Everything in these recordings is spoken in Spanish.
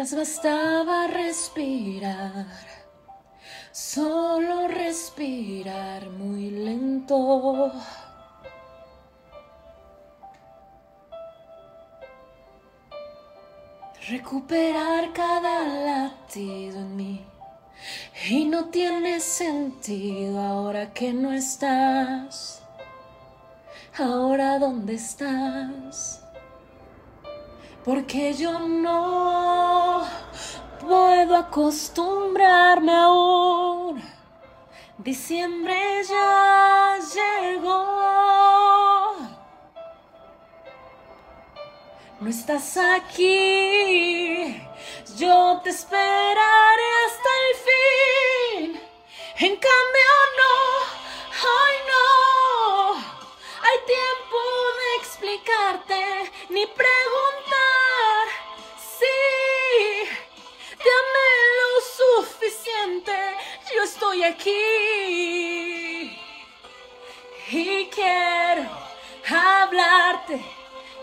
Quizás bastaba respirar, solo respirar muy lento. Recuperar cada latido en mí. Y no tiene sentido ahora que no estás. Ahora dónde estás porque yo no puedo acostumbrarme aún. Diciembre ya llegó. No estás aquí, yo te esperaré hasta el fin. En cambio no, ay no, hay tiempo de explicarte ni preguntar. Aquí y quiero hablarte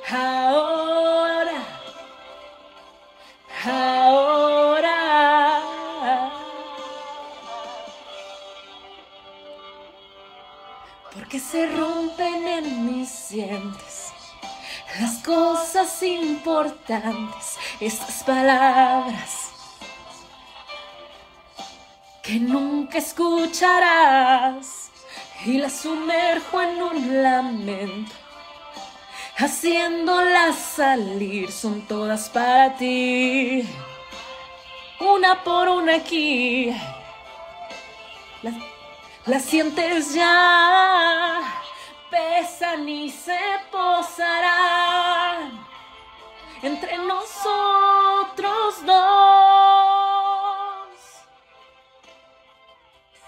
ahora, ahora. Porque se rompen en mis dientes las cosas importantes, estas palabras que nunca escucharás y la sumerjo en un lamento. Haciéndolas salir son todas para ti, una por una aquí. Las sientes ya, pesan y se posarán entre nosotros dos.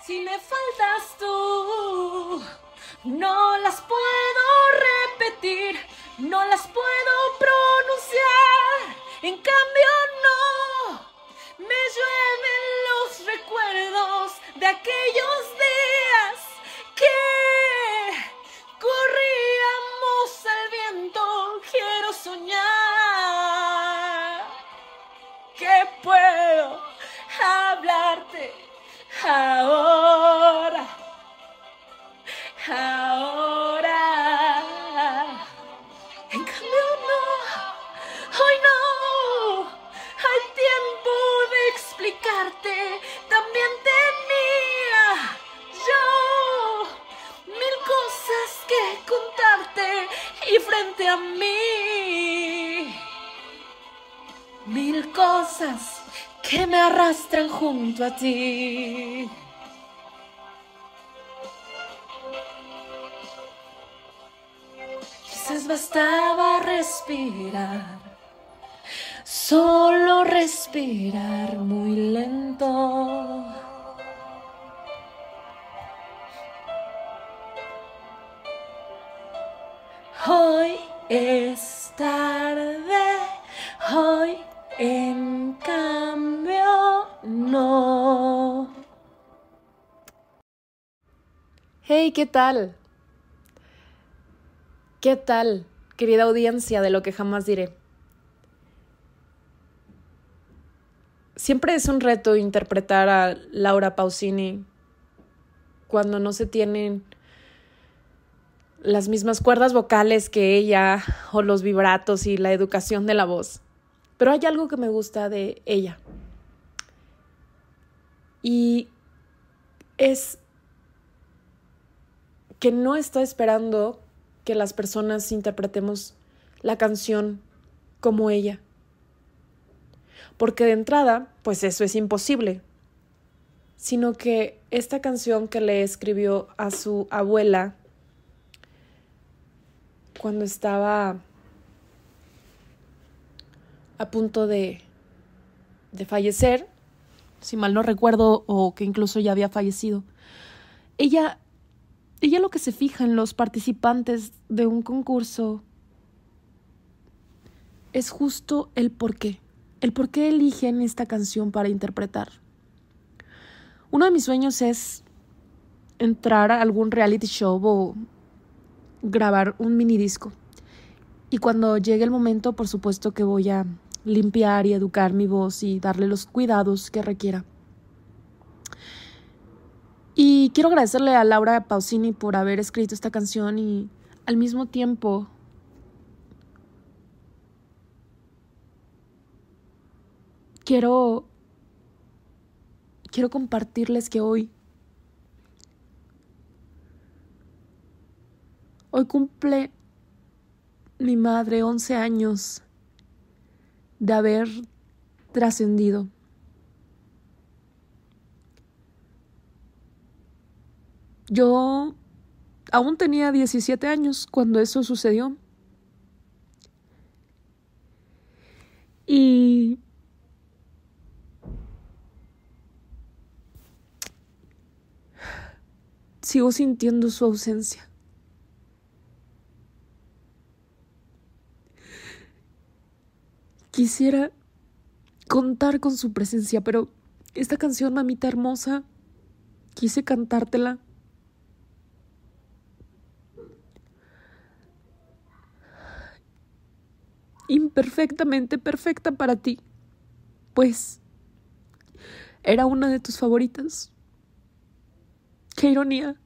Si me faltas tú, no las puedo repetir, no las puedo pronunciar. En cambio, no, me llueven los recuerdos de aquellos días es tarde, hoy en cambio, no. Hey, ¿qué tal? ¿Qué tal, querida audiencia de lo que jamás diré? Siempre es un reto interpretar a Laura Pausini cuando no se tienen las mismas cuerdas vocales que ella o los vibratos y la educación de la voz. Pero hay algo que me gusta de ella. Y es que no está esperando que las personas interpretemos la canción como ella. Porque de entrada, pues eso es imposible. Sino que esta canción que le escribió a su abuela cuando estaba a punto de, de fallecer, si mal no recuerdo, o que incluso ya había fallecido, ella ella lo que se fija en los participantes de un concurso es justo el por qué, el por qué eligen esta canción para interpretar. Uno de mis sueños es entrar a algún reality show o grabar un mini disco. Y cuando llegue el momento, por supuesto que voy a limpiar y educar mi voz y darle los cuidados que requiera. Y quiero agradecerle a Laura Pausini por haber escrito esta canción y al mismo tiempo quiero quiero compartirles que hoy hoy cumple mi madre 11 años de haber trascendido. Yo aún tenía 17 años cuando eso sucedió. Y sigo sintiendo su ausencia. Quisiera contar con su presencia, pero esta canción, mamita hermosa, quise cantártela imperfectamente perfecta para ti, pues era una de tus favoritas. Qué ironía.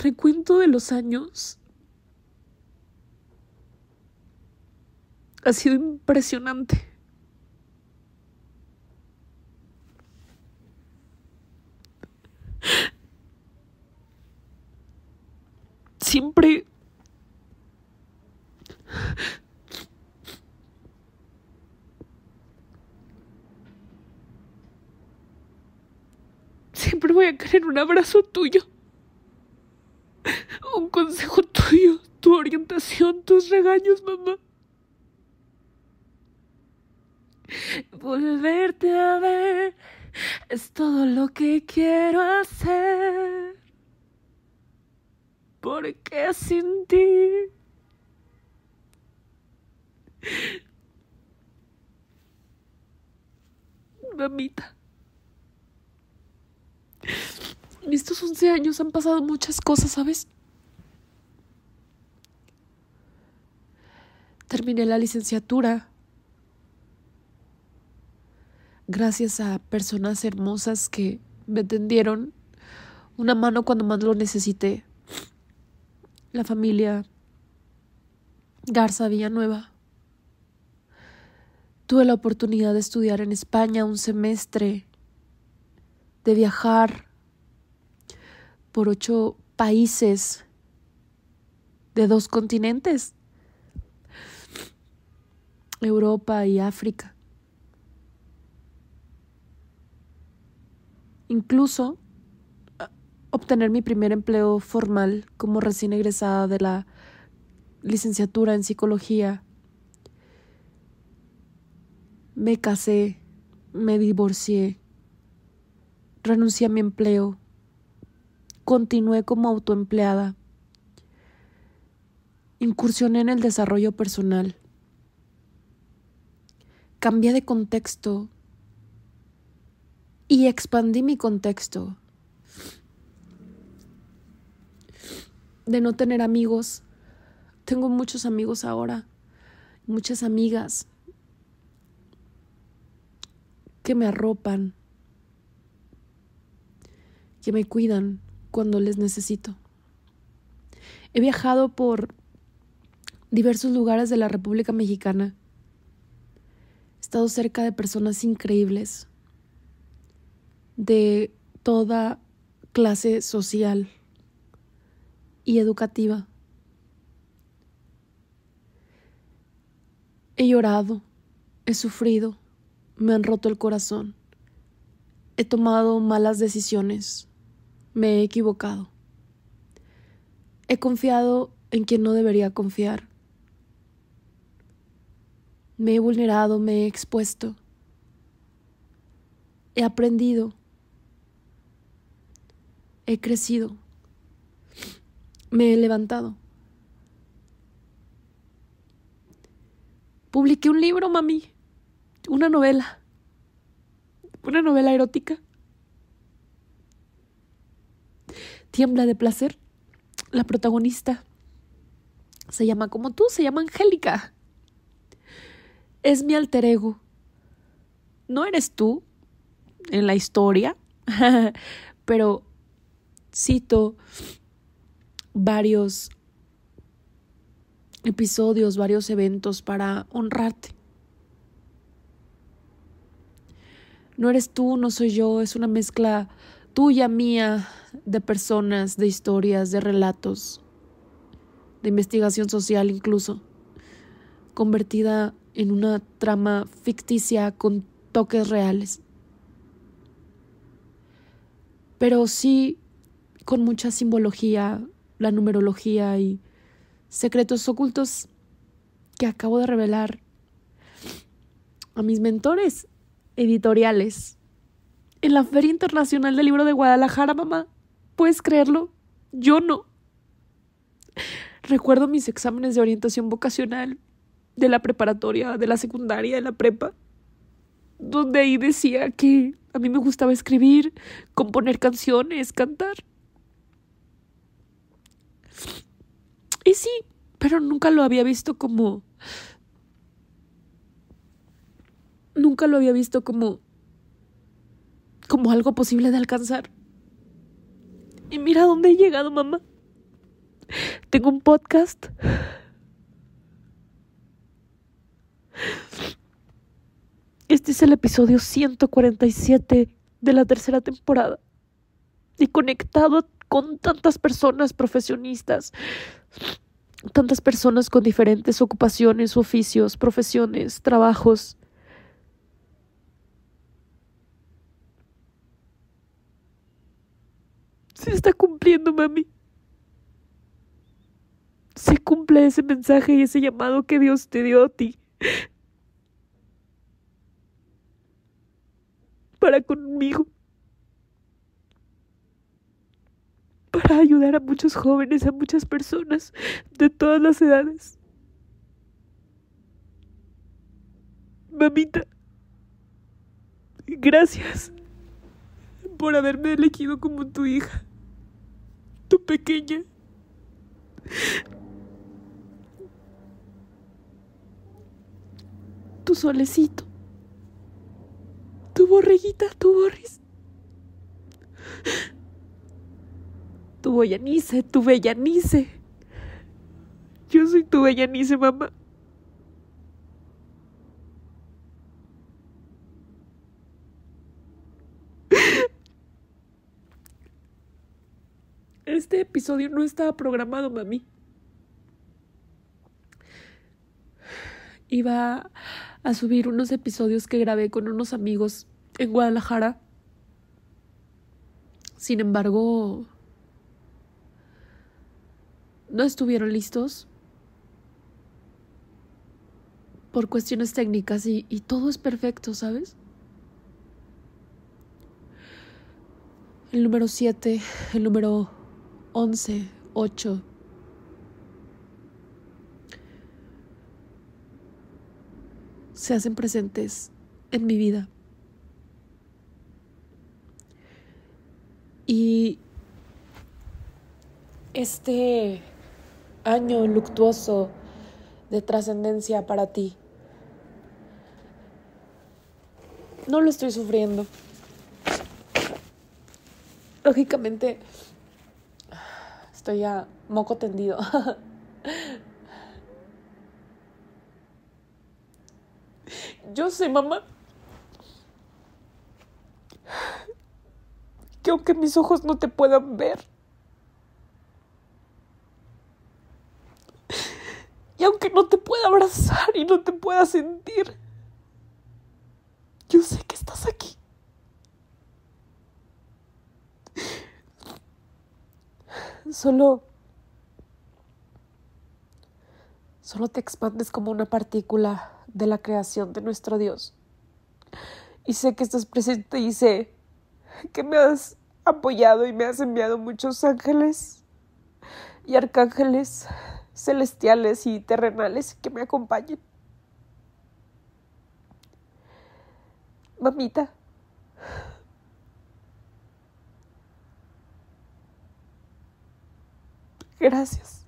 Recuento de los años ha sido impresionante. siempre... Siempre voy a querer un abrazo tuyo, un consejo tuyo, tu orientación, tus regaños, mamá. Volverte a ver es todo lo que quiero hacer. ¿Por qué sin ti? Mamita. En estos 11 años han pasado muchas cosas, ¿sabes? Terminé la licenciatura. Gracias a personas hermosas que me tendieron una mano cuando más lo necesité. La familia Garza Villanueva. Tuve la oportunidad de estudiar en España un semestre, de viajar por ocho países de dos continentes, Europa y África. Incluso obtener mi primer empleo formal como recién egresada de la licenciatura en psicología. Me casé, me divorcié, renuncié a mi empleo, continué como autoempleada, incursioné en el desarrollo personal, cambié de contexto y expandí mi contexto de no tener amigos. Tengo muchos amigos ahora, muchas amigas que me arropan, que me cuidan cuando les necesito. He viajado por diversos lugares de la República Mexicana. Estado cerca de personas increíbles, de toda clase social y educativa. He llorado, he sufrido, me han roto el corazón, he tomado malas decisiones, me he equivocado, he confiado en quien no debería confiar, me he vulnerado, me he expuesto, he aprendido, he crecido, me he levantado. Publiqué un libro, mami, una novela, una novela erótica. Tiembla de placer. La protagonista se llama como tú, se llama Angélica. Es mi alter ego. No eres tú en la historia, pero cito varios episodios, varios eventos para honrarte. No eres tú, no soy yo, es una mezcla tuya, mía, de personas, de historias, de relatos, de investigación social incluso, convertida en una trama ficticia con toques reales. Pero sí con mucha simbología, la numerología y secretos ocultos que acabo de revelar a mis mentores editoriales en la Feria Internacional del Libro de Guadalajara, mamá. ¿Puedes creerlo? Yo no. Recuerdo mis exámenes de orientación vocacional de la preparatoria, de la secundaria, de la prepa, donde ahí decía que a mí me gustaba escribir, componer canciones, cantar. Y sí, pero nunca lo había visto como... Nunca lo había visto como... como algo posible de alcanzar. Y mira dónde he llegado, mamá. Tengo un podcast. Este es el episodio 147 de la tercera temporada. Y conectado con tantas personas profesionistas, tantas personas con diferentes ocupaciones, oficios, profesiones, trabajos. Se está cumpliendo, mami. Se cumple ese mensaje y ese llamado que Dios te dio a ti. Para conmigo. para ayudar a muchos jóvenes, a muchas personas de todas las edades. Mamita, gracias por haberme elegido como tu hija, tu pequeña. Tu solecito, borreguita, tu borris. Tu Boyanice, tu Bellanice. Yo soy tu Bellanice, mamá. Este episodio no estaba programado, mami. Iba a subir unos episodios que grabé con unos amigos en Guadalajara. Sin embargo, no estuvieron listos por cuestiones técnicas y, todo es perfecto, ¿sabes? El número 7, el número 11, 8. Se hacen presentes en mi vida. Y este año luctuoso de trascendencia para ti. No lo estoy sufriendo. Lógicamente, estoy a moco tendido. Yo sé, mamá, que aunque mis ojos no te puedan ver, y aunque no te pueda abrazar y no te pueda sentir, yo sé que estás aquí. Solo... Solo te expandes como una partícula de la creación de nuestro Dios. Y sé que estás presente y sé que me has apoyado y me has enviado muchos ángeles y arcángeles celestiales y terrenales que me acompañen. Mamita. Gracias.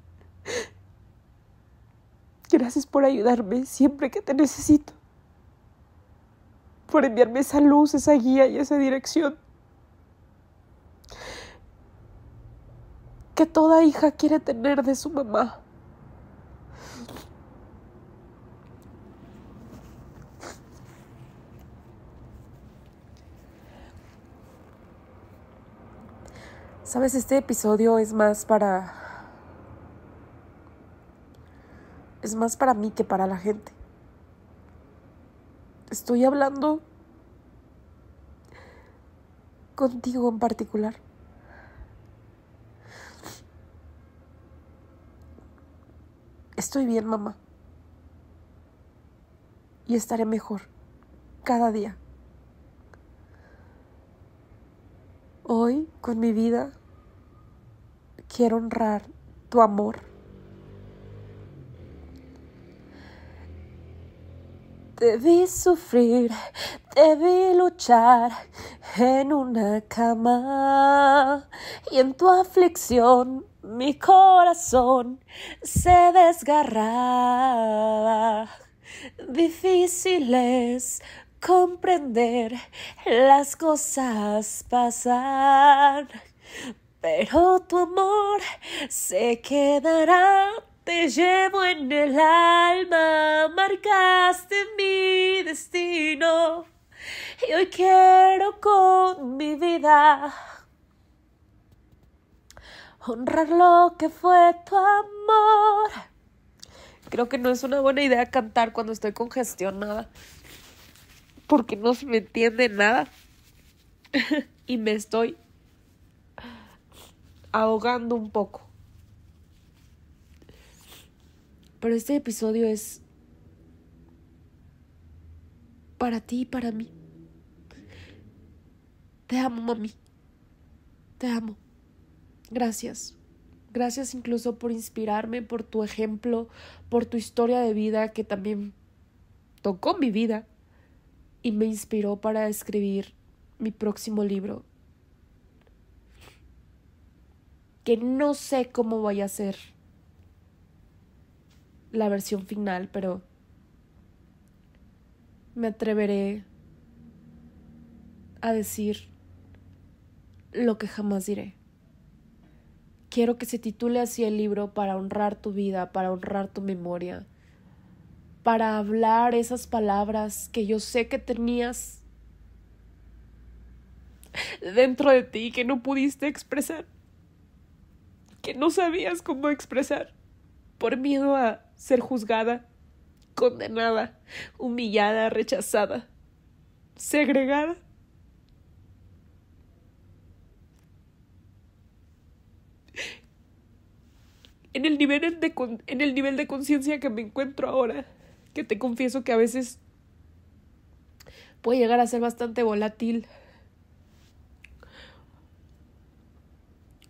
Gracias por ayudarme siempre que te necesito. Por enviarme esa luz, esa guía y esa dirección. Que toda hija quiere tener de su mamá. Sabes, este episodio es más para... Es más para mí que para la gente. Estoy hablando contigo en particular. Estoy bien, mamá. Y estaré mejor cada día. Hoy, con mi vida, quiero honrar tu amor. Debí sufrir, debí luchar en una cama y en tu aflicción mi corazón se desgarraba. Difícil es comprender las cosas pasar pero tu amor se quedará. Te llevo en el alma, marcaste mi destino y hoy quiero con mi vida honrar lo que fue tu amor. Creo que no es una buena idea cantar cuando estoy congestionada porque no se me entiende nada y me estoy ahogando un poco. Pero este episodio es para ti y para mí. Te amo, mami. Te amo. Gracias. Gracias incluso por inspirarme, por tu ejemplo, por tu historia de vida que también tocó mi vida y me inspiró para escribir mi próximo libro que no sé cómo vaya a ser la versión final, pero me atreveré a decir lo que jamás diré. Quiero que se titule así el libro para honrar tu vida, para honrar tu memoria, para hablar esas palabras que yo sé que tenías dentro de ti que no pudiste expresar que no sabías cómo expresar por miedo a ser juzgada, condenada, humillada, rechazada, segregada. En el nivel de, en el nivel de conciencia que me encuentro ahora, que te confieso que a veces puede llegar a ser bastante volátil.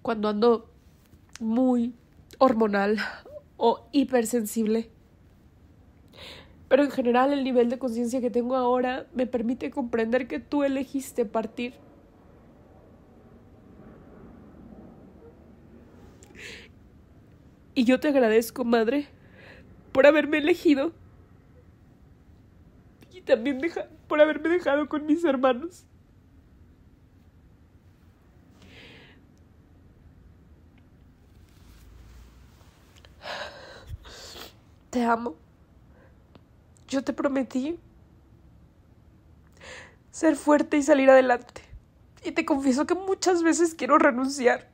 Cuando ando muy hormonal o hipersensible. Pero en general el nivel de conciencia que tengo ahora me permite comprender que tú elegiste partir. Y yo te agradezco, madre, por haberme elegido. Y también por haberme dejado con mis hermanos. Te amo. Yo te prometí ser fuerte y salir adelante. Y te confieso que muchas veces quiero renunciar.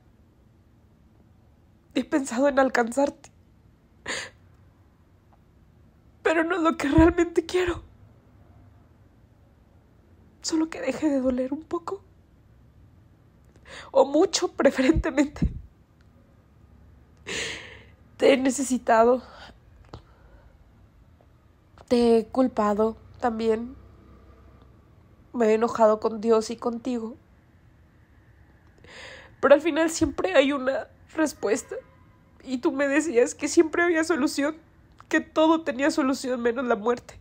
He pensado en alcanzarte. Pero no es lo que realmente quiero. Solo que deje de doler un poco. O mucho, preferentemente. Te he necesitado. Te he culpado también. Me he enojado con Dios y contigo. Pero al final siempre hay una respuesta. Y tú me decías que siempre había solución, que todo tenía solución menos la muerte.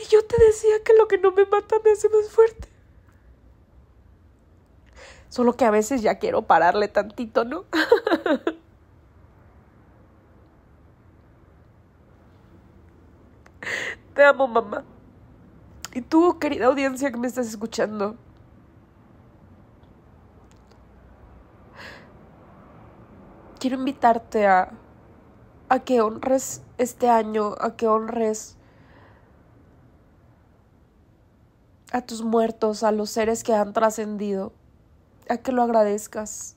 Y yo te decía que lo que no me mata me hace más fuerte. Solo que a veces ya quiero pararle tantito, ¿no? Te amo, mamá. Y tú, querida audiencia que me estás escuchando. Quiero invitarte a, a que honres este año, a que honres a tus muertos, a los seres que han trascendido, a que lo agradezcas.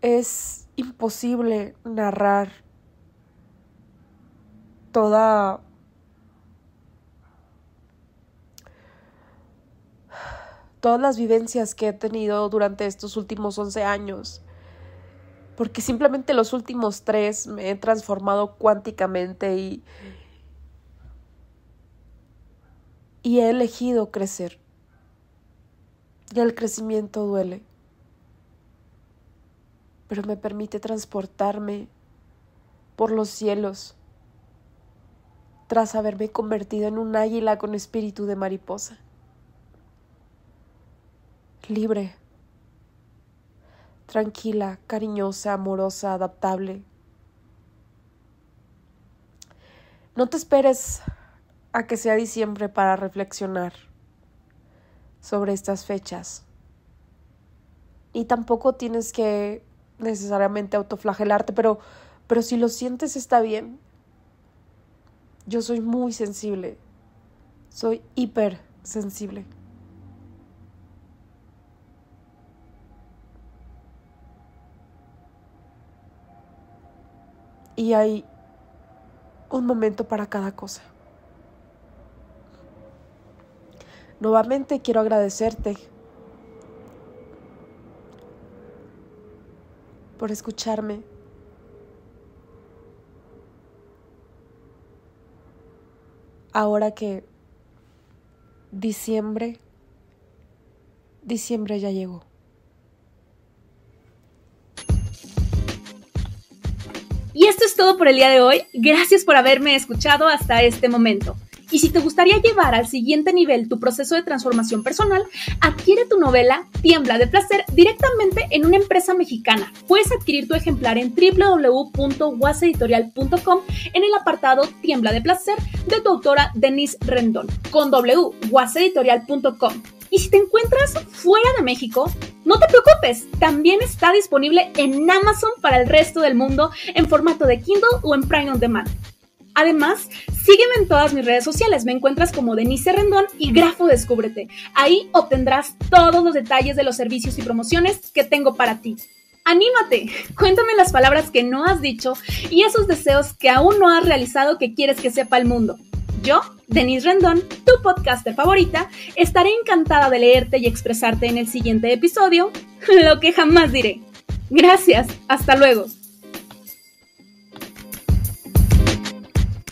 Es imposible narrar toda todas las vivencias que he tenido durante estos últimos 11 años. Porque simplemente los últimos tres me he transformado cuánticamente y, y he elegido crecer. Y el crecimiento duele pero me permite transportarme por los cielos tras haberme convertido en un águila con espíritu de mariposa. Libre, tranquila, cariñosa, amorosa, adaptable. No te esperes a que sea diciembre para reflexionar sobre estas fechas. Y tampoco tienes que necesariamente autoflagelarte, pero, pero si lo sientes está bien. Yo soy muy sensible, soy hiper Y hay un momento para cada cosa. Nuevamente quiero agradecerte por escucharme. Ahora que diciembre, diciembre ya llegó. Esto es todo por el día de hoy. Gracias por haberme escuchado hasta este momento. Y si te gustaría llevar al siguiente nivel tu proceso de transformación personal, adquiere tu novela Tiembla de Placer directamente en una empresa mexicana. Puedes adquirir tu ejemplar en www.waseditorial.com en el apartado Tiembla de Placer de tu autora Denise Rendón con www.waseditorial.com. Y si te encuentras fuera de México, no te preocupes, también está disponible en Amazon para el resto del mundo en formato de Kindle o en Prime on Demand. Además, sígueme en todas mis redes sociales. Me encuentras como Denise Rendón y Grafo Descúbrete. Ahí obtendrás todos los detalles de los servicios y promociones que tengo para ti. ¡Anímate! Cuéntame las palabras que no has dicho y esos deseos que aún no has realizado que quieres que sepa el mundo. Yo, Denise Rendón, tu podcaster favorita, estaré encantada de leerte y expresarte en el siguiente episodio, lo que jamás diré. Gracias, hasta luego.